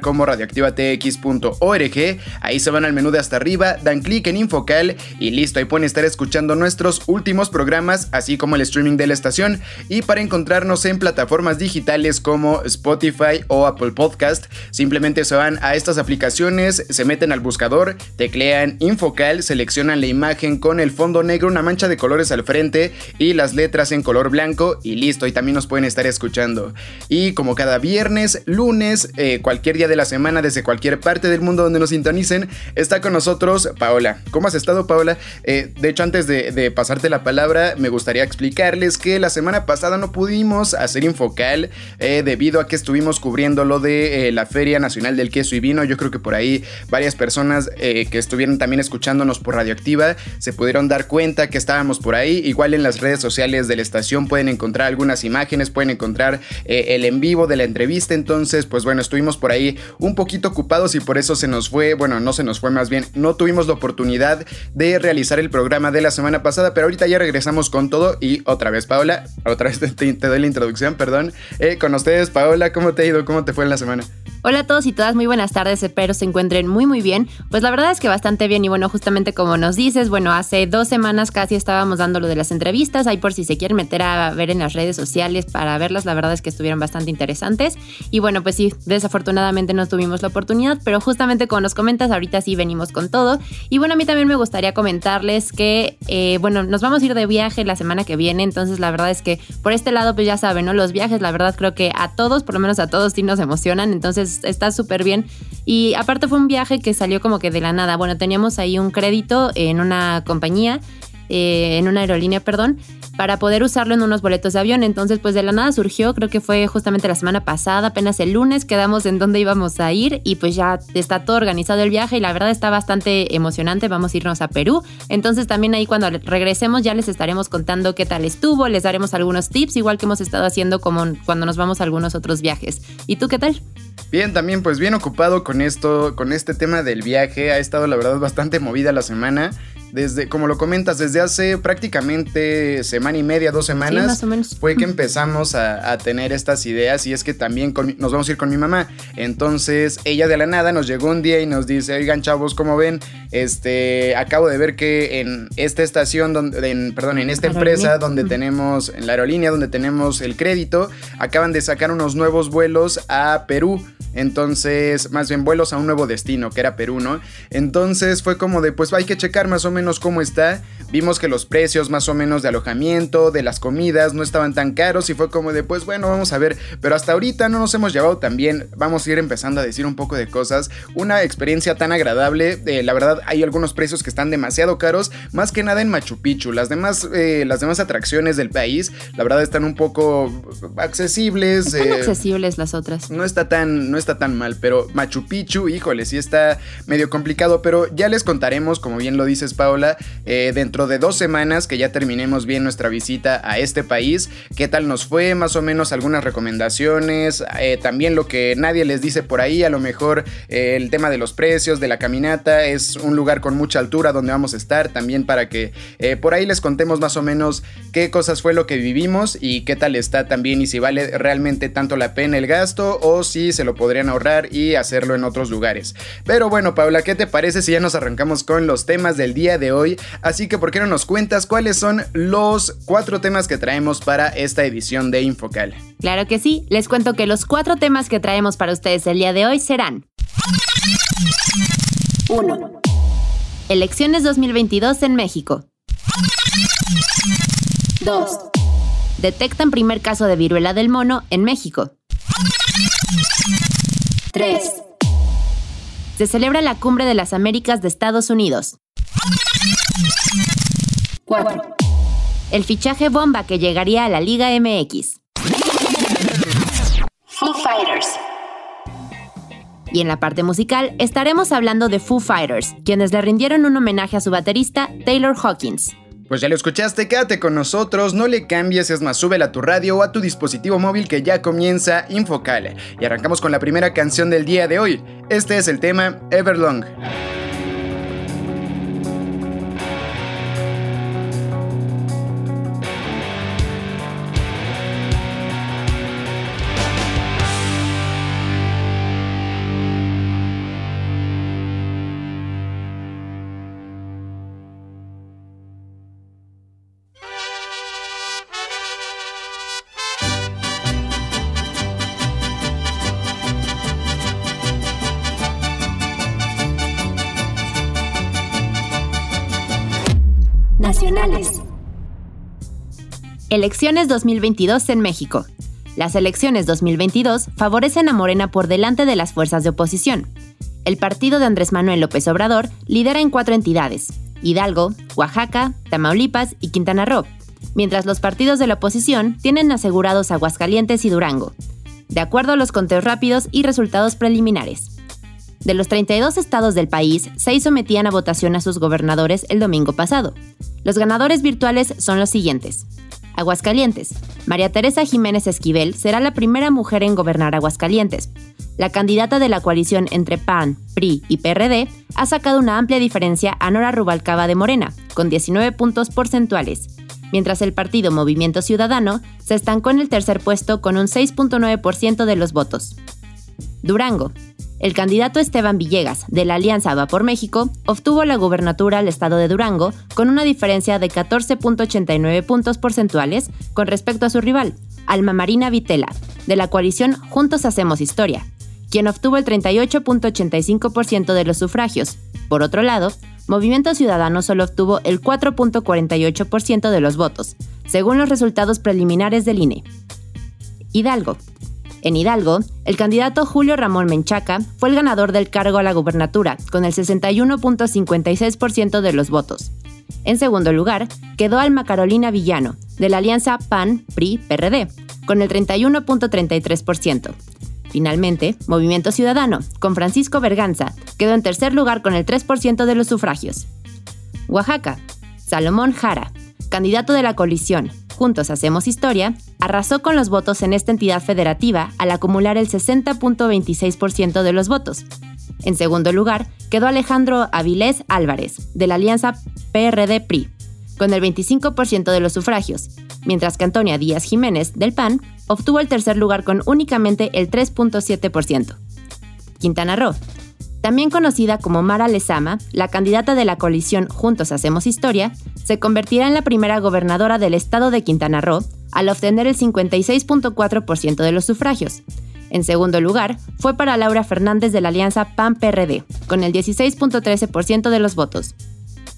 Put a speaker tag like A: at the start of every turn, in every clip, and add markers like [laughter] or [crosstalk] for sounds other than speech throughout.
A: como radioactivatx.org. Ahí se van al menú de hasta arriba, dan clic en Infocal y listo, ahí pueden estar escuchando nuestros últimos programas, así como el streaming de la estación. Y para encontrarnos en plataformas digitales como Spotify o Apple Podcast, simplemente se van a estas aplicaciones, se meten al buscador, teclean Infocal, seleccionan la imagen con el fondo negro, una mancha de colores al frente y las letras en color blanco y listo, y también nos pueden estar escuchando. Y como cada viernes, lunes, eh, cualquier día de la semana desde cualquier parte del mundo donde nos sintonicen. Está con nosotros Paola. ¿Cómo has estado, Paola? Eh, de hecho, antes de, pasarte la palabra, me gustaría explicarles que la semana pasada no pudimos hacer Infocal eh, debido a que estuvimos cubriendo lo de eh, la Feria Nacional del Queso y Vino. Yo creo que por ahí varias personas que estuvieron también escuchándonos por Radioactiva se pudieron dar cuenta que estábamos por ahí. Igual en las redes sociales de la estación pueden encontrar algunas imágenes, pueden encontrar el en vivo de la entrevista. Entonces, pues bueno, estuvimos por ahí un poquito ocupados y por eso se nos fue, bueno, no se nos fue más bien, no tuvimos la oportunidad de realizar el programa de la semana pasada, pero ahorita ya regresamos con todo y otra vez, Paola, otra vez [laughs] te, doy la introducción, perdón. Eh, con ustedes, Paola, ¿cómo te ha ido? ¿Cómo te fue en la semana?
B: Hola a todos y todas, muy buenas tardes, espero se encuentren muy muy bien. Pues la verdad es que bastante bien y bueno, justamente como nos dices, bueno, hace dos semanas casi estábamos dando lo de las entrevistas, ahí por si se quieren meter a ver en las redes sociales para verlas, la verdad es que estuvieron bastante interesantes. Y bueno, pues sí, desafortunadamente no tuvimos la oportunidad, pero justamente como nos comentas, ahorita sí venimos con todo. Y bueno, a mí también me gustaría comentarles que, eh, bueno, nos vamos a ir de viaje la semana que viene, entonces la verdad es que por este lado, pues ya saben, ¿no? Los viajes, la verdad creo que a todos, por lo menos a todos sí nos emocionan, entonces está súper bien. Y aparte fue un viaje que salió como que de la nada. Bueno, teníamos ahí un crédito en una compañía, eh, en una aerolínea, perdón, para poder usarlo en unos boletos de avión. Entonces, pues de la nada surgió, creo que fue justamente la semana pasada, apenas el lunes, quedamos en dónde íbamos a ir y pues ya está todo organizado el viaje y la verdad está bastante emocionante. Vamos a irnos a Perú. Entonces, también ahí cuando regresemos ya les estaremos contando qué tal estuvo, les daremos algunos tips, igual que hemos estado haciendo como cuando nos vamos a algunos otros viajes. ¿Y tú qué tal?
A: Bien, también pues bien ocupado con esto, con este tema del viaje. Ha estado la verdad bastante movida la semana desde, como lo comentas, desde hace prácticamente semana y media, dos semanas, fue que empezamos a, tener estas ideas y es que también nos vamos a ir con mi mamá. Entonces, ella de la nada nos llegó un día y nos dice, oigan chavos, como ven, este, acabo de ver que en esta estación, donde, en, perdón, en esta empresa donde tenemos, en la aerolínea donde tenemos el crédito, acaban de sacar unos nuevos vuelos a Perú. Entonces, más bien vuelos a un nuevo destino, que era Perú, ¿no? Entonces fue como de, pues hay que checar más o menos menos cómo está. Vimos que los precios más o menos de alojamiento, de las comidas, no estaban tan caros y fue como de, pues bueno, vamos a ver. Pero hasta ahorita no nos hemos llevado tan bien. Vamos a ir empezando a decir un poco de cosas. Una experiencia tan agradable. Eh, la verdad, hay algunos precios que están demasiado caros. Más que nada en Machu Picchu. Las demás, eh, las demás atracciones del país, la verdad, están un poco accesibles.
B: Están eh, accesibles las otras.
A: No está tan, no está tan mal. Pero Machu Picchu, híjole, sí está medio complicado. Pero ya les contaremos, como bien lo dices, Paula, dentro de dos semanas que ya terminemos bien nuestra visita a este país, qué tal nos fue, más o menos algunas recomendaciones, eh, también lo que nadie les dice por ahí, a lo mejor eh, el tema de los precios, de la caminata, es un lugar con mucha altura donde vamos a estar, también para que eh, por ahí les contemos más o menos qué cosas fue lo que vivimos y qué tal está también y si vale realmente tanto la pena el gasto o si se lo podrían ahorrar y hacerlo en otros lugares. Pero bueno, Paula, ¿qué te parece si ya nos arrancamos con los temas del día de hoy? Así que, ¿por qué no nos cuentas cuáles son los cuatro temas que traemos para esta edición de Infocal?
B: Claro que sí, les cuento que los cuatro temas que traemos para ustedes el día de hoy serán 1. Elecciones 2022 en México. 2. Detectan primer caso de viruela del mono en México. 3. Se celebra la Cumbre de las Américas de Estados Unidos. 4. El fichaje bomba que llegaría a la Liga MX. Foo Fighters. Y en la parte musical estaremos hablando de Foo Fighters, quienes le rindieron un homenaje a su baterista Taylor Hawkins.
A: Pues ya lo escuchaste, quédate con nosotros, no le cambies, es más, súbela a tu radio o a tu dispositivo móvil que ya comienza Infocal. Y arrancamos con la primera canción del día de hoy. Este es el tema Everlong.
B: Elecciones 2022 en México. Las elecciones 2022 favorecen a Morena por delante de las fuerzas de oposición. El partido de Andrés Manuel López Obrador lidera en cuatro entidades, Hidalgo, Oaxaca, Tamaulipas y Quintana Roo, mientras los partidos de la oposición tienen asegurados Aguascalientes y Durango, de acuerdo a los conteos rápidos y resultados preliminares. De los 32 estados del país, seis sometían a votación a sus gobernadores el domingo pasado. Los ganadores virtuales son los siguientes. Aguascalientes. María Teresa Jiménez Esquivel será la primera mujer en gobernar Aguascalientes. La candidata de la coalición entre PAN, PRI y PRD ha sacado una amplia diferencia a Nora Rubalcaba de Morena, con 19 puntos porcentuales, mientras el partido Movimiento Ciudadano se estancó en el tercer puesto con un 6.9% de los votos. Durango. El candidato Esteban Villegas, de la Alianza Va por México, obtuvo la gubernatura al estado de Durango con una diferencia de 14.89 puntos porcentuales con respecto a su rival, Alma Marina Vitela, de la coalición Juntos Hacemos Historia, quien obtuvo el 38.85% de los sufragios. Por otro lado, Movimiento Ciudadano solo obtuvo el 4.48% de los votos, según los resultados preliminares del INE. Hidalgo. En Hidalgo, el candidato Julio Ramón Menchaca fue el ganador del cargo a la gubernatura, con el 61.56% de los votos. En segundo lugar, quedó Alma Carolina Villano, de la alianza PAN-PRI-PRD, con el 31.33%. Finalmente, Movimiento Ciudadano, con Francisco Berganza, quedó en tercer lugar con el 3% de los sufragios. Oaxaca, Salomón Jara, candidato de la coalición, Juntos Hacemos Historia, arrasó con los votos en esta entidad federativa al acumular el 60.26% de los votos. En segundo lugar, quedó Alejandro Avilés Álvarez, de la alianza PRD-PRI, con el 25% de los sufragios, mientras que Antonia Díaz Jiménez, del PAN, obtuvo el tercer lugar con únicamente el 3.7%. Quintana Roo, también conocida como Mara Lezama, la candidata de la coalición Juntos Hacemos Historia, se convertirá en la primera gobernadora del estado de Quintana Roo al obtener el 56.4% de los sufragios. En segundo lugar, fue para Laura Fernández de la alianza PAN-PRD, con el 16.13% de los votos.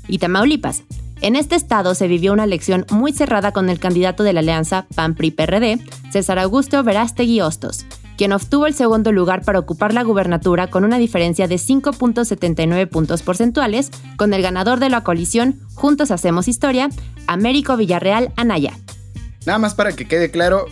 B: y Tamaulipas. En este estado se vivió una elección muy cerrada con el candidato de la alianza PAN-PRI-PRD, César Augusto Verástegui Hostos, quien obtuvo el segundo lugar para ocupar la gubernatura con una diferencia de 5.79 puntos porcentuales, con el ganador de la coalición Juntos Hacemos Historia, Américo Villarreal Anaya.
A: Nada más para que quede claro,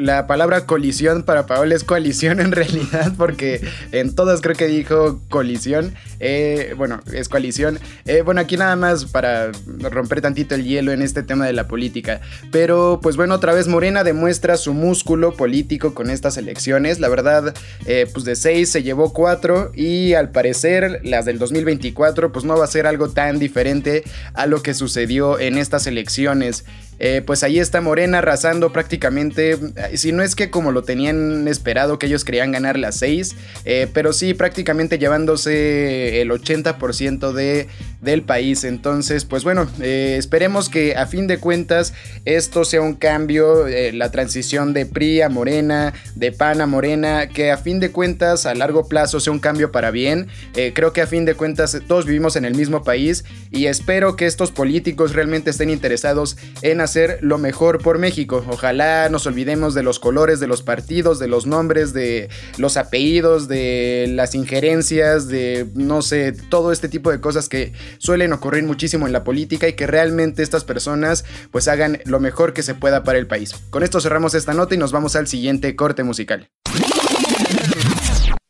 A: la palabra colisión para Paola es coalición en realidad, porque en todas creo que dijo colisión. Eh, bueno, es coalición. Eh, bueno, aquí nada más para romper tantito el hielo en este tema de la política. Pero pues bueno, otra vez Morena demuestra su músculo político con estas elecciones. La verdad, eh, pues de 6 se llevó 4 y al parecer las del 2024 pues no va a ser algo tan diferente a lo que sucedió en estas elecciones. Eh, pues ahí está Morena arrasando prácticamente, eh, si no es que como lo tenían esperado que ellos querían ganar las 6, eh, pero sí prácticamente llevándose el 80% de, del país. Entonces, pues bueno, esperemos que a fin de cuentas esto sea un cambio, la transición de PRI a Morena, de PAN a Morena, que a fin de cuentas a largo plazo sea un cambio para bien. creo que a fin de cuentas todos vivimos en el mismo país y espero que estos políticos realmente estén interesados en hacer lo mejor por México. Ojalá nos olvidemos de los colores de los partidos, de los nombres, de los apellidos, de las injerencias, de no sé, todo este tipo de cosas que suelen ocurrir muchísimo en la política y que realmente estas personas pues hagan lo mejor que se pueda para el país. Con esto cerramos esta nota y nos vamos al siguiente corte musical.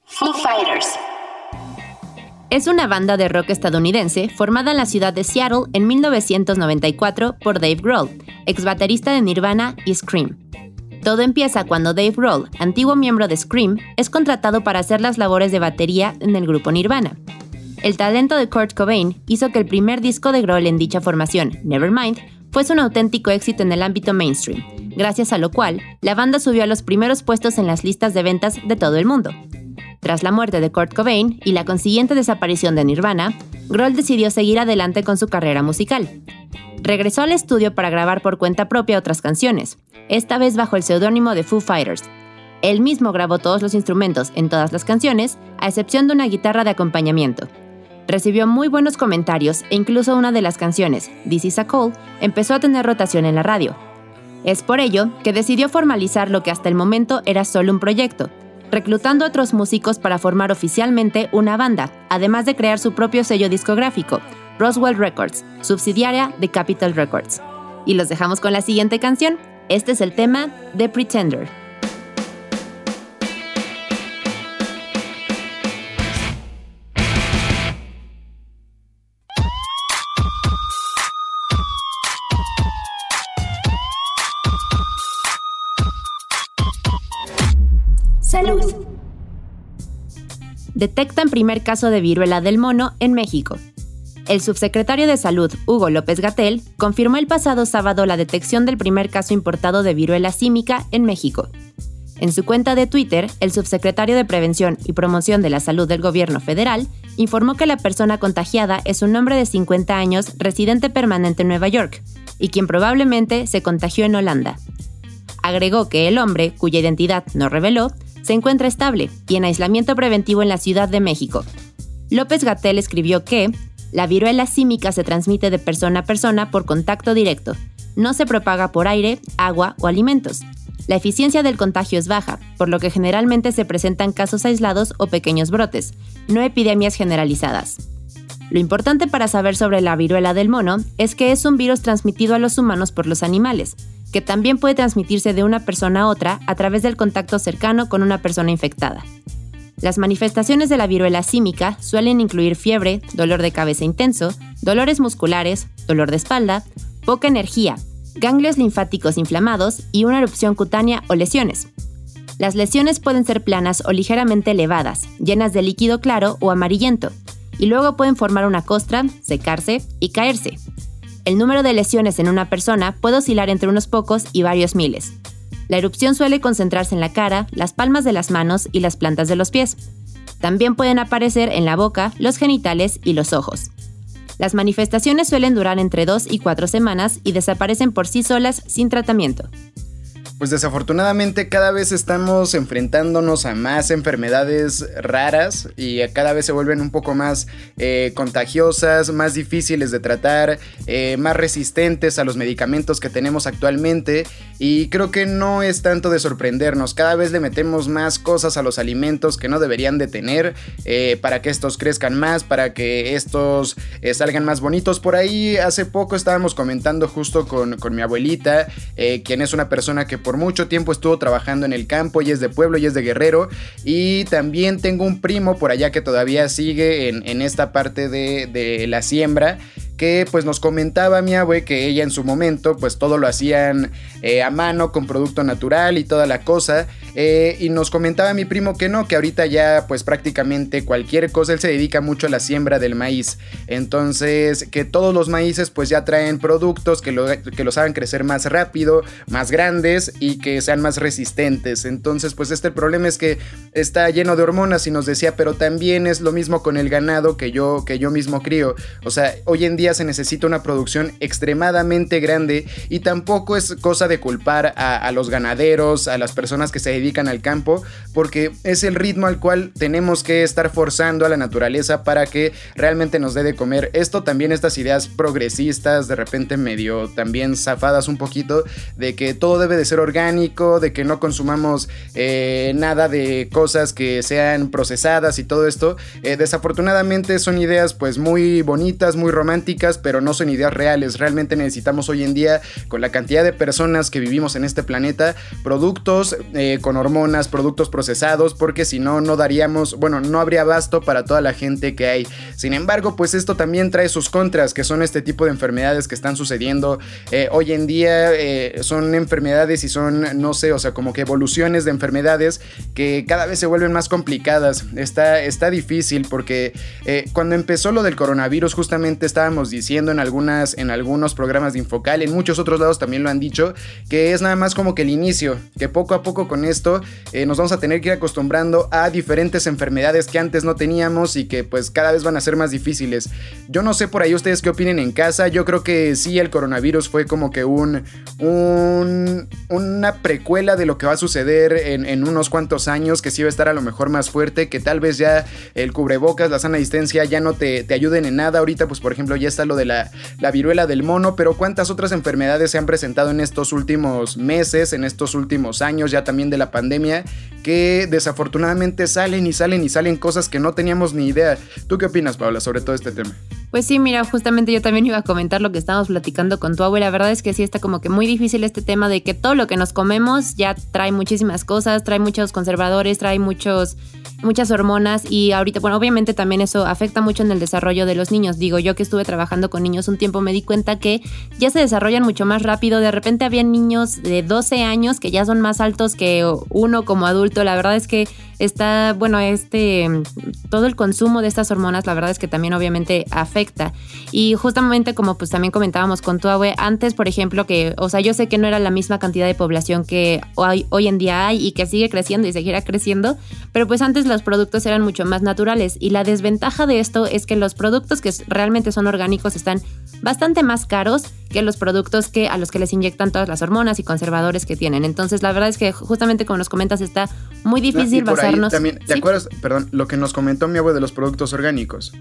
B: Foo Fighters es una banda de rock estadounidense formada en la ciudad de Seattle en 1994 por Dave Grohl, ex baterista de Nirvana y Scream. Todo empieza cuando Dave Grohl, antiguo miembro de Scream, es contratado para hacer las labores de batería en el grupo Nirvana. El talento de Kurt Cobain hizo que el primer disco de Grohl en dicha formación, Nevermind, fuese un auténtico éxito en el ámbito mainstream, gracias a lo cual la banda subió a los primeros puestos en las listas de ventas de todo el mundo. Tras la muerte de Kurt Cobain y la consiguiente desaparición de Nirvana, Grohl decidió seguir adelante con su carrera musical. Regresó al estudio para grabar por cuenta propia otras canciones, esta vez bajo el seudónimo de Foo Fighters. Él mismo grabó todos los instrumentos en todas las canciones, a excepción de una guitarra de acompañamiento. Recibió muy buenos comentarios e incluso una de las canciones, This Is a Call, empezó a tener rotación en la radio. Es por ello que decidió formalizar lo que hasta el momento era solo un proyecto, reclutando a otros músicos para formar oficialmente una banda, además de crear su propio sello discográfico, Roswell Records, subsidiaria de Capitol Records. Y los dejamos con la siguiente canción. Este es el tema The Pretender. Detectan primer caso de viruela del mono en México. El subsecretario de Salud, Hugo López Gatel, confirmó el pasado sábado la detección del primer caso importado de viruela símica en México. En su cuenta de Twitter, el subsecretario de Prevención y Promoción de la Salud del Gobierno federal informó que la persona contagiada es un hombre de 50 años residente permanente en Nueva York y quien probablemente se contagió en Holanda. Agregó que el hombre, cuya identidad no reveló, se encuentra estable y en aislamiento preventivo en la Ciudad de México. López Gatel escribió que la viruela símica se transmite de persona a persona por contacto directo. No se propaga por aire, agua o alimentos. La eficiencia del contagio es baja, por lo que generalmente se presentan casos aislados o pequeños brotes, no epidemias generalizadas. Lo importante para saber sobre la viruela del mono es que es un virus transmitido a los humanos por los animales, que también puede transmitirse de una persona a otra a través del contacto cercano con una persona infectada. Las manifestaciones de la viruela símica suelen incluir fiebre, dolor de cabeza intenso, dolores musculares, dolor de espalda, poca energía, ganglios linfáticos inflamados y una erupción cutánea o lesiones. Las lesiones pueden ser planas o ligeramente elevadas, llenas de líquido claro o amarillento, y luego pueden formar una costra, secarse y caerse. El número de lesiones en una persona puede oscilar entre unos pocos y varios miles. La erupción suele concentrarse en la cara, las palmas de las manos y las plantas de los pies. También pueden aparecer en la boca, los genitales y los ojos. Las manifestaciones suelen durar entre 2 y 4 semanas y desaparecen por sí solas sin tratamiento.
A: Pues desafortunadamente cada vez estamos enfrentándonos a más enfermedades raras y cada vez se vuelven un poco más eh, contagiosas, más difíciles de tratar, eh, más resistentes a los medicamentos que tenemos actualmente y creo que no es tanto de sorprendernos, cada vez le metemos más cosas a los alimentos que no deberían de tener eh, para que estos crezcan más, para que estos salgan más bonitos. Por ahí hace poco estábamos comentando justo con, con mi abuelita, quien es una persona que por mucho tiempo estuvo trabajando en el campo y es de pueblo y es de guerrero. Y también tengo un primo por allá que todavía sigue en, esta parte de la siembra que pues nos comentaba mi abue que ella en su momento pues todo lo hacían eh, a mano con producto natural y toda la cosa eh, y nos comentaba mi primo que no, que ahorita ya pues prácticamente cualquier cosa, él se dedica mucho a la siembra del maíz, entonces que todos los maíces pues ya traen productos que, que los hagan crecer más rápido, más grandes y que sean más resistentes, entonces pues este problema es que está lleno de hormonas y nos decía, pero también es lo mismo con el ganado que yo, que yo mismo crío, o sea, hoy en día se necesita una producción extremadamente grande y tampoco es cosa de culpar a, los ganaderos, a las personas que se dedican al campo, porque es el ritmo al cual tenemos que estar forzando a la naturaleza para que realmente nos dé de comer. Esto también, estas ideas progresistas, de repente medio también zafadas un poquito, de que todo debe de ser orgánico, de que no consumamos eh, nada de cosas que sean procesadas y todo esto, eh, desafortunadamente son ideas pues muy bonitas, muy románticas, pero no son ideas reales. Realmente necesitamos hoy en día, con la cantidad de personas que vivimos en este planeta, productos eh, con hormonas, productos procesados, porque si no, no daríamos, bueno, no habría abasto para toda la gente que hay. Sin embargo, pues esto también trae sus contras, que son este tipo de enfermedades que están sucediendo eh, hoy en día. Eh, son enfermedades y son, no sé, o sea, como que evoluciones de enfermedades que cada vez se vuelven más complicadas. Está, está difícil porque cuando empezó lo del coronavirus, justamente estábamos diciendo en, algunas, en algunos programas de Infocal, en muchos otros lados también lo han dicho, que es nada más como que el inicio, que poco a poco con esto eh, nos vamos a tener que ir acostumbrando a diferentes enfermedades que antes no teníamos y que pues cada vez van a ser más difíciles. Yo no sé por ahí ustedes qué opinen en casa, yo creo que sí el coronavirus fue como que un, un una precuela de lo que va a suceder en, en unos cuantos años, que sí va a estar a lo mejor más fuerte, que tal vez ya el cubrebocas, la sana distancia ya no te, te ayuden en nada. Ahorita pues por ejemplo ya está lo de la, viruela del mono, pero cuántas otras enfermedades se han presentado en estos últimos meses, en estos últimos años ya también de la pandemia, que desafortunadamente salen y salen y salen cosas que no teníamos ni idea. ¿Tú qué opinas, Paula, sobre todo este tema?
B: Pues sí, mira, justamente yo también iba a comentar lo que estábamos platicando con tu abuela. La verdad es que sí está como que muy difícil este tema de que todo lo que nos comemos ya trae muchísimas cosas, trae muchos conservadores, trae muchos muchas hormonas y ahorita, bueno, obviamente también eso afecta mucho en el desarrollo de los niños. Digo, yo que estuve trabajando con niños un tiempo me di cuenta que ya se desarrollan mucho más rápido. De repente había niños de 12 años que ya son más altos que uno como adulto. La verdad es que está, bueno, este, todo el consumo de estas hormonas, la verdad es que también obviamente afecta. Y justamente como pues también comentábamos con tu abue, antes, por ejemplo, que, o sea, yo sé que no era la misma cantidad de población que hoy, hoy en día hay y que sigue creciendo y seguirá creciendo, pero pues antes los productos eran mucho más naturales y la desventaja de esto es que los productos que realmente son orgánicos están bastante más caros que los productos que a los que les inyectan todas las hormonas y conservadores que tienen. Entonces, la verdad es que justamente como nos comentas está muy difícil basarnos.
A: También, ¿te acuerdas? Perdón, lo que nos comentó mi abuelo de los productos orgánicos.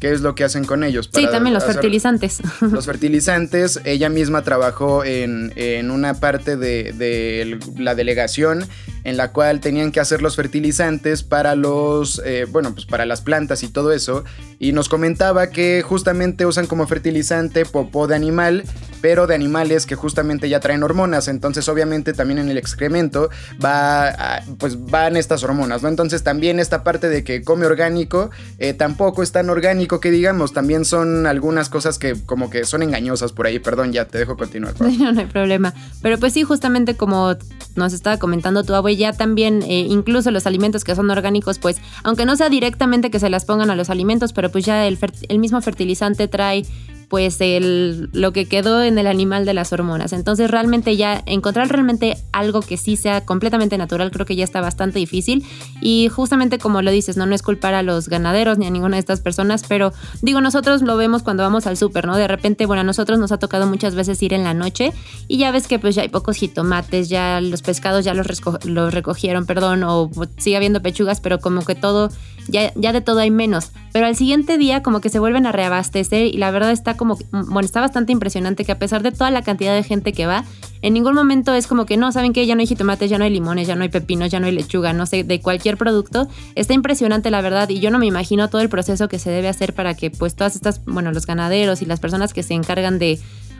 A: ¿Qué es lo que hacen con ellos?
B: sí, también los fertilizantes. [laughs]
A: Los fertilizantes, ella misma trabajó en, una parte de, la delegación en la cual tenían que hacer los fertilizantes para los, eh, bueno, pues para las plantas y todo eso. Y nos comentaba que justamente usan como fertilizante popó de animal pero de animales que justamente ya traen hormonas. Entonces, obviamente, también en el excremento va, pues van estas hormonas, ¿no? Entonces, también esta parte de que come orgánico eh, tampoco es tan orgánico que digamos. También son algunas cosas que como que son engañosas por ahí. Perdón, ya te dejo continuar. [laughs]
B: No, no hay problema. Pero pues sí, justamente como nos estaba comentando tu abuela, ya también eh, incluso los alimentos que son orgánicos, pues aunque no sea directamente que se las pongan a los alimentos, pero pues ya el, el mismo fertilizante trae pues el, lo que quedó en el animal de las hormonas. Entonces realmente ya encontrar realmente algo que sí sea completamente natural creo que ya está bastante difícil y justamente como lo dices, no, no es culpar a los ganaderos ni a ninguna de estas personas, pero digo, nosotros lo vemos cuando vamos al súper, ¿no? De repente, bueno, a nosotros nos ha tocado muchas veces ir en la noche y ya ves que pues ya hay pocos jitomates, ya los pescados ya los, los recogieron, perdón, o sigue habiendo pechugas, pero como que todo, ya, ya de todo hay menos. Pero al siguiente día como que se vuelven a reabastecer y la verdad está como, bueno, está bastante impresionante que a pesar de toda la cantidad de gente que va, en ningún momento es como que no, ¿saben que Ya no hay jitomates, ya no hay limones, ya no hay pepinos, ya no hay lechuga, no sé, de cualquier producto. Está impresionante la verdad y yo no me imagino todo el proceso que se debe hacer para que pues todas estas, bueno, los ganaderos y las personas que se encargan de,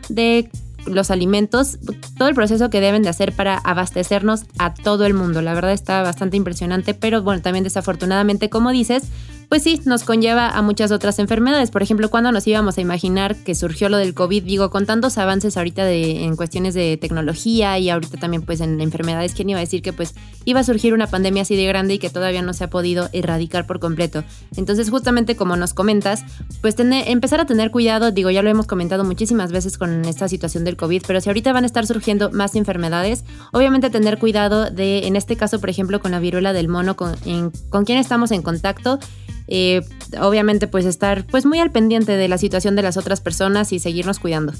B: de los alimentos, todo el proceso que deben de hacer para abastecernos a todo el mundo. La verdad está bastante impresionante, pero bueno, también desafortunadamente, como dices, pues sí, nos conlleva a muchas otras enfermedades. Por ejemplo, cuando nos íbamos a imaginar que surgió lo del COVID, digo, con tantos avances ahorita de, en cuestiones de tecnología y ahorita también pues en enfermedades, ¿quién iba a decir que pues iba a surgir una pandemia así de grande y que todavía no se ha podido erradicar por completo? Entonces, justamente como nos comentas, pues empezar a tener cuidado, digo, ya lo hemos comentado muchísimas veces con esta situación del COVID, pero si ahorita van a estar surgiendo más enfermedades, obviamente tener cuidado de, en este caso, por ejemplo, con la viruela del mono, con, con quién estamos en contacto eh, obviamente pues estar pues muy al pendiente de la situación de las otras personas y seguirnos cuidando.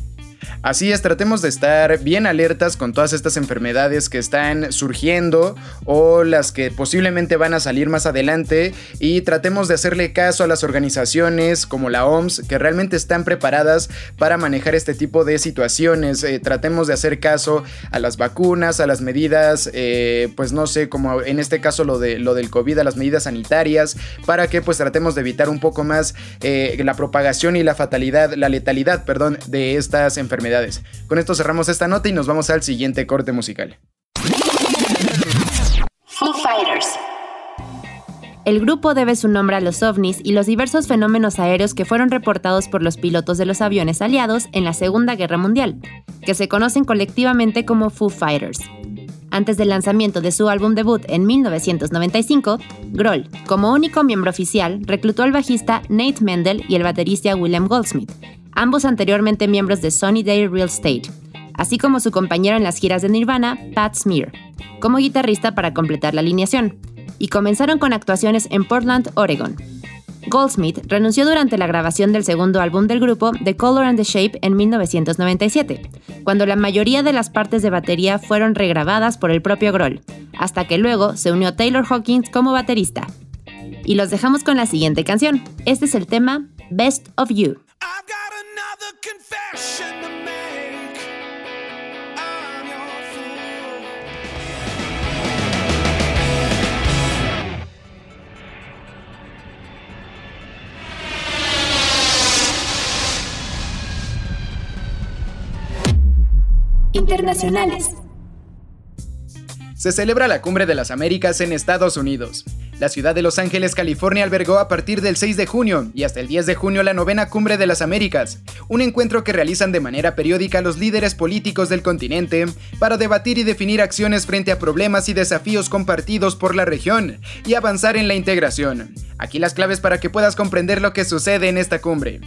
A: Así es, tratemos de estar bien alertas con todas estas enfermedades que están surgiendo o las que posiblemente van a salir más adelante y tratemos de hacerle caso a las organizaciones como la OMS que realmente están preparadas para manejar este tipo de situaciones. Eh, tratemos de hacer caso a las vacunas, a las medidas, eh, pues no sé, como en este caso lo, de, lo del COVID, a las medidas sanitarias, para que pues tratemos de evitar un poco más eh, la propagación y la fatalidad, la letalidad, perdón, de estas enfermedades enfermedades. Con esto cerramos esta nota y nos vamos al siguiente corte musical.
C: Foo Fighters.
B: El grupo debe su nombre a los ovnis y los diversos fenómenos aéreos que fueron reportados por los pilotos de los aviones aliados en la Segunda Guerra Mundial, que se conocen colectivamente como Foo Fighters. Antes del lanzamiento de su álbum debut en 1995, Grohl, como único miembro oficial, reclutó al bajista Nate Mendel y el baterista William Goldsmith, ambos anteriormente miembros de Sunny Day Real Estate, así como su compañero en las giras de Nirvana, Pat Smear, como guitarrista para completar la alineación, y comenzaron con actuaciones en Portland, Oregon. Goldsmith renunció durante la grabación del segundo álbum del grupo, The Color and the Shape, en 1997, cuando la mayoría de las partes de batería fueron regrabadas por el propio Grohl, hasta que luego se unió Taylor Hawkins como baterista. Y los dejamos con la siguiente canción. Este es el tema Best of You.
C: Internacionales.
A: Se celebra la Cumbre de las Américas en Estados Unidos. La ciudad de Los Ángeles, California albergó a partir del 6 de junio y hasta el 10 de junio la novena Cumbre de las Américas, un encuentro que realizan de manera periódica los líderes políticos del continente para debatir y definir acciones frente a problemas y desafíos compartidos por la región y avanzar en la integración. Aquí las claves para que puedas comprender lo que sucede en esta cumbre.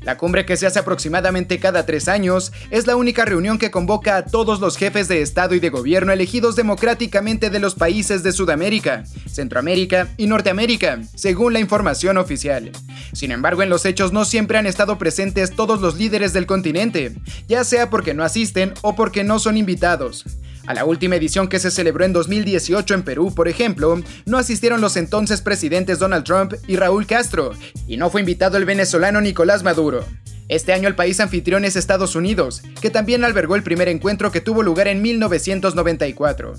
A: La cumbre que se hace aproximadamente cada tres años es la única reunión que convoca a todos los jefes de Estado y de gobierno elegidos democráticamente de los países de Sudamérica, Centroamérica, y Norteamérica, según la información oficial. Sin embargo, en los hechos no siempre han estado presentes todos los líderes del continente, ya sea porque no asisten o porque no son invitados. A la última edición que se celebró en 2018 en Perú, por ejemplo, no asistieron los entonces presidentes Donald Trump y Raúl Castro, y no fue invitado el venezolano Nicolás Maduro. Este año el país anfitrión es Estados Unidos, que también albergó el primer encuentro que tuvo lugar en 1994.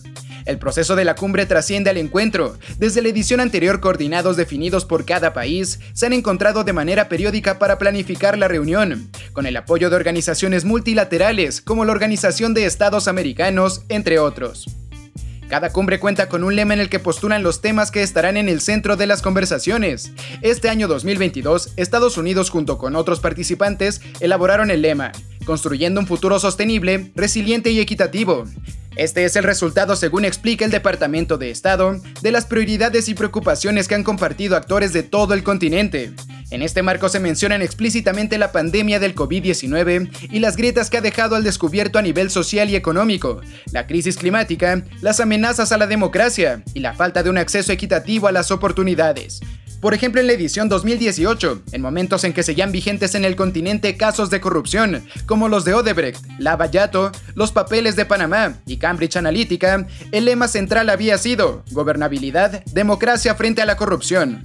A: El proceso de la cumbre trasciende al encuentro. Desde la edición anterior, coordinados definidos por cada país se han encontrado de manera periódica para planificar la reunión, con el apoyo de organizaciones multilaterales como la Organización de Estados Americanos, entre otros. Cada cumbre cuenta con un lema en el que postulan los temas que estarán en el centro de las conversaciones. Este año 2022, Estados Unidos junto con otros participantes elaboraron el lema, construyendo un futuro sostenible, resiliente y equitativo. Este es el resultado, según explica el Departamento de Estado, de las prioridades y preocupaciones que han compartido actores de todo el continente. En este marco se mencionan explícitamente la pandemia del COVID-19 y las grietas que ha dejado al descubierto a nivel social y económico, la crisis climática, las amenazas a la democracia y la falta de un acceso equitativo a las oportunidades. Por ejemplo, en la edición 2018, en momentos en que seguían vigentes en el continente casos de corrupción, como los de Odebrecht, Lavallato, los papeles de Panamá y Cambridge Analytica, el lema central había sido gobernabilidad, democracia frente a la corrupción.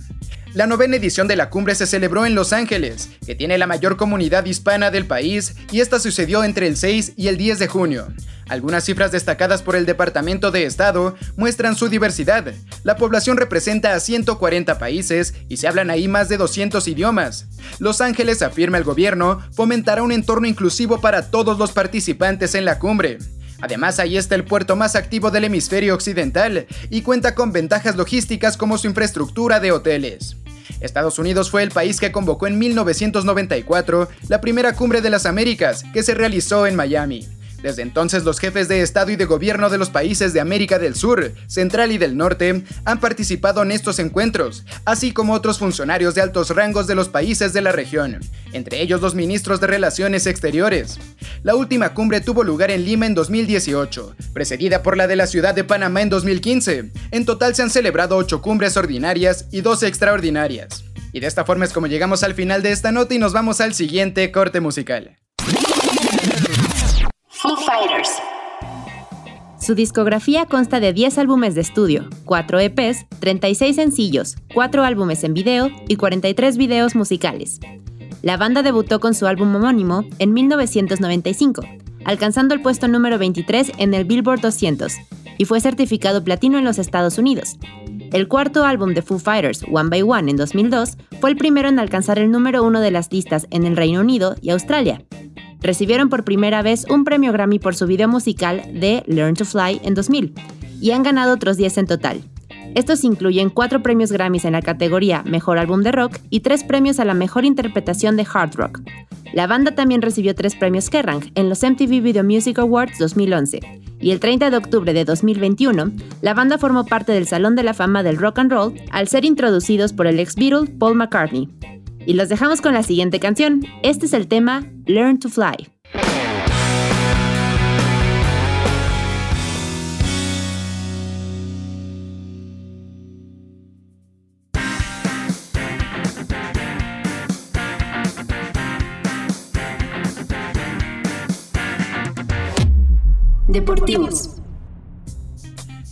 A: La novena edición de la cumbre se celebró en Los Ángeles, que tiene la mayor comunidad hispana del país, y esta sucedió entre el 6 y el 10 de junio. Algunas cifras destacadas por el Departamento de Estado muestran su diversidad. La población representa a 140 países y se hablan ahí más de 200 idiomas. Los Ángeles, afirma el gobierno, fomentará un entorno inclusivo para todos los participantes en la cumbre. Además, ahí está el puerto más activo del hemisferio occidental y cuenta con ventajas logísticas como su infraestructura de hoteles. Estados Unidos fue el país que convocó en 1994 la primera cumbre de las Américas, que se realizó en Miami. Desde entonces los jefes de Estado y de gobierno de los países de América del Sur, Central y del Norte han participado en estos encuentros, así como otros funcionarios de altos rangos de los países de la región, entre ellos los ministros de Relaciones Exteriores. La última cumbre tuvo lugar en Lima en 2018, precedida por la de la ciudad de Panamá en 2015. En total se han celebrado ocho cumbres ordinarias y dos extraordinarias. Y de esta forma es como llegamos al final de esta nota y nos vamos al siguiente corte musical.
C: Foo Fighters.
B: Su discografía consta de 10 álbumes de estudio, 4 EPs, 36 sencillos, 4 álbumes en video y 43 videos musicales. La banda debutó con su álbum homónimo en 1995, alcanzando el puesto número 23 en el Billboard 200, y fue certificado platino en los Estados Unidos. El cuarto álbum de Foo Fighters, One by One, en 2002, fue el primero en alcanzar el número uno de las listas en el Reino Unido y Australia, recibieron por primera vez un premio Grammy por su video musical de Learn to Fly en 2000 y han ganado otros 10 en total. Estos incluyen cuatro premios Grammys en la categoría Mejor Álbum de Rock y tres premios a la mejor interpretación de hard rock. La banda también recibió tres premios Kerrang en los MTV Video Music Awards 2011 y el 30 de octubre de 2021, la banda formó parte del Salón de la Fama del Rock and Roll al ser introducidos por el ex Beatle Paul McCartney, y los dejamos con la siguiente canción. Este es el tema Learn to Fly.
C: Deportivos.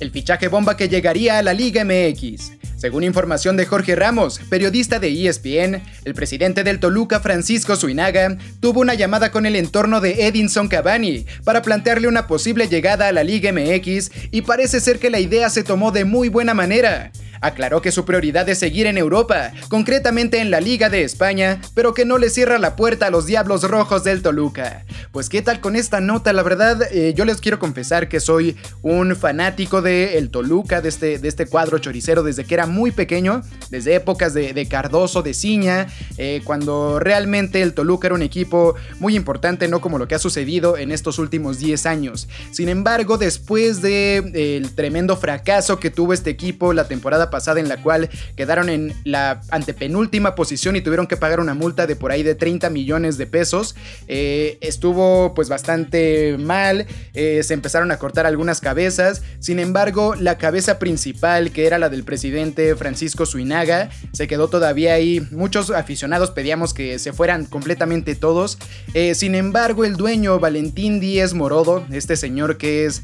A: El fichaje bomba que llegaría a la Liga MX. Según información de Jorge Ramos, periodista de ESPN, el presidente del Toluca, Francisco Suinaga, tuvo una llamada con el entorno de Edinson Cavani para plantearle una posible llegada a la Liga MX y parece ser que la idea se tomó de muy buena manera. Aclaró que su prioridad es seguir en Europa, concretamente en la Liga de España, pero que no le cierra la puerta a los Diablos Rojos del Toluca. Pues qué tal con esta nota, la verdad eh, yo les quiero confesar que soy un fanático de el Toluca, de este, de este cuadro choricero desde que era muy pequeño, desde épocas de, Cardoso, de Ciña, eh, cuando realmente el Toluca era un equipo muy importante, no como lo que ha sucedido en estos últimos 10 años. Sin embargo, después del de, tremendo fracaso que tuvo este equipo la temporada pasada en la cual quedaron en la antepenúltima posición y tuvieron que pagar una multa de por ahí de 30 millones de pesos. Eh, estuvo pues bastante mal, eh, se empezaron a cortar algunas cabezas, sin embargo la cabeza principal que era la del presidente Francisco Suinaga se quedó todavía ahí, muchos aficionados pedíamos que se fueran completamente todos, eh, sin embargo el dueño Valentín Díez Morodo, este señor que es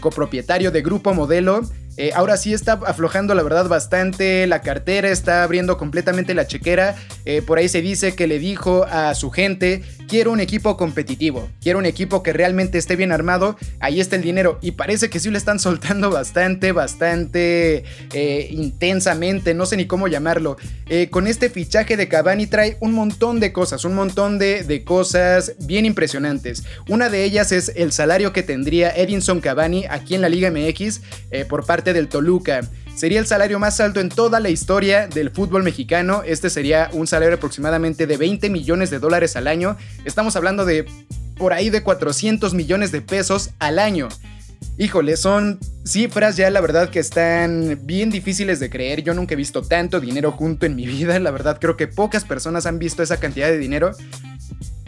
A: copropietario de Grupo Modelo, eh, ahora sí está aflojando la verdad bastante la cartera, está abriendo completamente la chequera. Eh, por ahí se dice que le dijo a su gente, quiero un equipo competitivo, quiero un equipo que realmente esté bien armado, ahí está el dinero. Y parece que sí le están [laughs] soltando bastante, bastante eh, intensamente, no sé ni cómo llamarlo. con este fichaje de Cavani trae un montón de cosas, un montón de, de cosas bien impresionantes. Una de ellas es el salario que tendría Edinson Cavani aquí en la Liga MX por parte del Toluca. Sería el salario más alto en toda la historia del fútbol mexicano. Este sería un salario aproximadamente de 20 millones de dólares al año. Estamos hablando de por ahí de 400 millones de pesos al año. Híjole, son cifras ya la verdad que están bien difíciles de creer. Yo nunca he visto tanto dinero junto en mi [laughs] vida. La verdad creo que pocas personas han visto esa cantidad de dinero.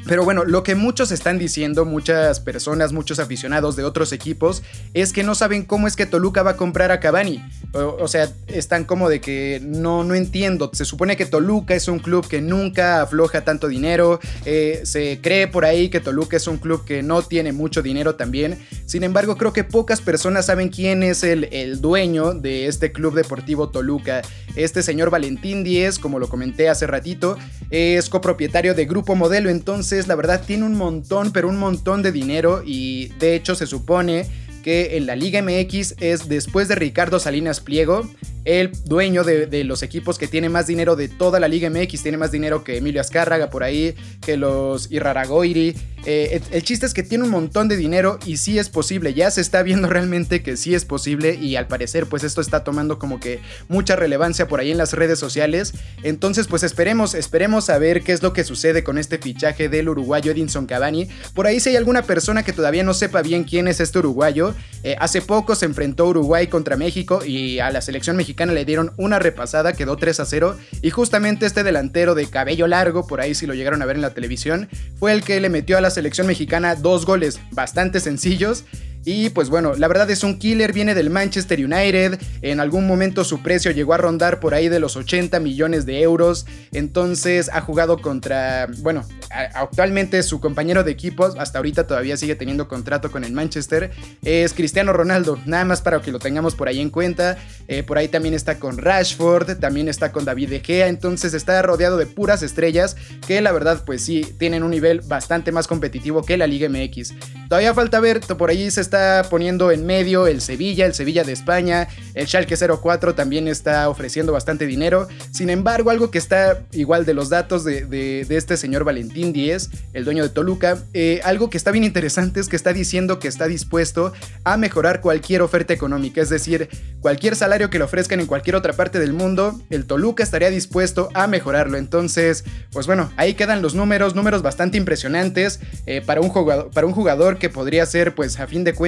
A: Pero bueno, lo que muchos están diciendo, muchas personas, muchos aficionados de otros equipos, es que no saben cómo es que Toluca va a comprar a Cavani. O, sea, están como de que no, no entiendo. Se supone que Toluca es un club que nunca afloja tanto dinero. Eh, se cree por ahí que Toluca es un club que no tiene mucho dinero también. Sin embargo, creo que pocas personas saben quién es el, el dueño de este club deportivo Toluca. Este señor Valentín Díez, como lo comenté hace ratito, es copropietario de Grupo Modelo. Entonces, la verdad tiene un montón, pero un montón de dinero y de hecho se supone que en la Liga MX es después de Ricardo Salinas Pliego, el dueño de, los equipos que tiene más dinero de toda la Liga MX, tiene más dinero que Emilio Azcárraga por ahí, que los Irraragoiri. Eh, el, chiste es que tiene un montón de dinero y sí es posible, ya se está viendo [laughs] realmente que sí es posible y al parecer pues esto está tomando como que mucha relevancia por ahí en las redes sociales. Entonces pues esperemos, esperemos a ver qué es lo que sucede con este fichaje del uruguayo Edinson Cavani. Por ahí si hay alguna persona que todavía no sepa bien quién es este uruguayo, eh, hace poco se enfrentó Uruguay contra México y a la selección mexicana le dieron una repasada, quedó 3 a 0 y justamente este delantero de cabello largo, por ahí si lo llegaron a ver en la televisión, fue el que le metió a la selección mexicana dos goles bastante sencillos y pues bueno, la verdad es un killer, viene del Manchester United, en algún momento su precio llegó a rondar por ahí de los 80 millones de euros, entonces ha jugado contra, bueno, actualmente su compañero de equipo, hasta ahorita todavía sigue teniendo contrato con el Manchester, es Cristiano Ronaldo, nada más para que lo tengamos por ahí en cuenta, eh, por ahí también está con Rashford, también está con David De Gea, entonces está rodeado de puras estrellas que la verdad pues sí, tienen un nivel bastante más competitivo que la Liga MX. Todavía falta ver, por ahí se está está poniendo en medio el Sevilla, el Sevilla de España, el Schalke 04 también está ofreciendo bastante dinero. Sin embargo, algo que está igual de los datos de, este señor Valentín Díez, el dueño de Toluca, eh, algo que está bien interesante es que está diciendo que está dispuesto a mejorar cualquier oferta económica, es decir, cualquier salario que le ofrezcan en cualquier otra parte del mundo, el Toluca estaría dispuesto a mejorarlo. Entonces, pues bueno, ahí quedan los números, números bastante impresionantes eh, para, un jugador, para un jugador que podría ser, pues a fin de cuentas,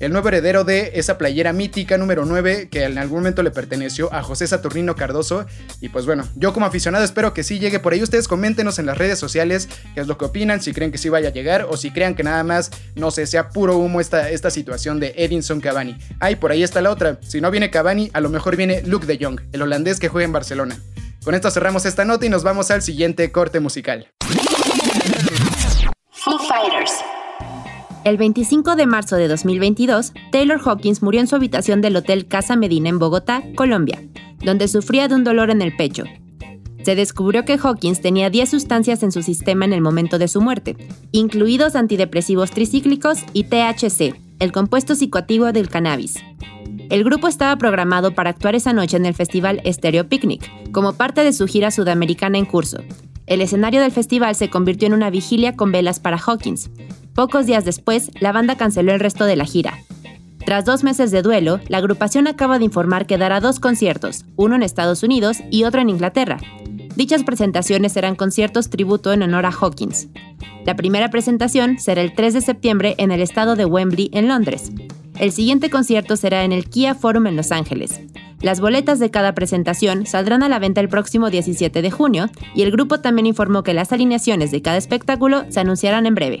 A: el nuevo heredero de esa playera mítica número 9 que en algún momento le perteneció a José Saturnino Cardoso. Y pues bueno, yo como aficionado espero que sí llegue por ahí. Ustedes coméntenos en las redes sociales qué es lo que opinan, si creen que sí vaya a llegar o si crean que nada más, no sé, sea puro humo esta, esta situación de Edinson Cavani. Ay, por ahí está la otra. Si no viene Cavani, a lo mejor viene Luke de Jong, el holandés que juega en Barcelona. Con esto cerramos esta nota y nos vamos al siguiente corte musical.
C: Foo Fighters.
B: El 25 de marzo de 2022, Taylor Hawkins murió en su habitación del Hotel Casa Medina en Bogotá, Colombia, donde sufría de un dolor en el pecho. Se descubrió que Hawkins tenía 10 sustancias en su sistema en el momento de su muerte, incluidos antidepresivos tricíclicos y THC, el compuesto psicoactivo del cannabis. El grupo estaba programado para actuar esa noche en el festival Stereo Picnic, como parte de su gira sudamericana en curso. El escenario del festival se convirtió en una vigilia con velas para Hawkins, Pocos días después, la banda canceló el resto de la gira. Tras dos meses de duelo, la agrupación acaba de informar que dará dos conciertos, uno en Estados Unidos y otro en Inglaterra. Dichas presentaciones serán conciertos tributo en honor a Hawkins. La primera presentación será el 3 de septiembre en el estado de Wembley, en Londres. El siguiente concierto será en el Kia Forum en Los Ángeles. Las boletas de cada presentación saldrán a la venta el próximo 17 de junio y el grupo también informó que las alineaciones de cada espectáculo se anunciarán en breve.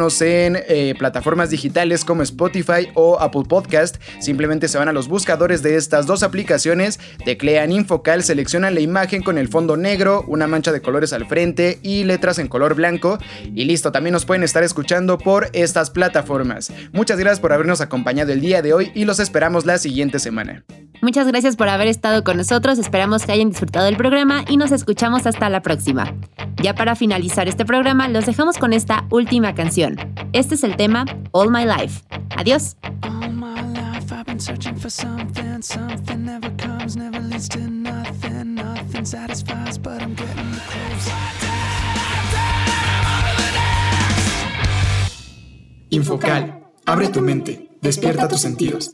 A: en eh, plataformas digitales como Spotify o Apple Podcast. Simplemente se van a los buscadores de estas dos aplicaciones, teclean Infocal, seleccionan la imagen con el fondo negro, una mancha de colores al frente y letras en color blanco. Y listo, también nos pueden estar escuchando por estas plataformas. Muchas gracias por habernos acompañado el día de hoy y los esperamos la siguiente semana.
B: Muchas gracias por haber estado con nosotros, esperamos que hayan disfrutado del programa y nos escuchamos hasta la próxima. Ya para finalizar este programa, los dejamos con esta última canción. Este es el tema All My Life. Adiós. All my life
D: for something, something never comes, never leads to nothing, nothing satisfies, but I'm getting close.
A: Infocal, abre tu mente, despierta tus sentidos.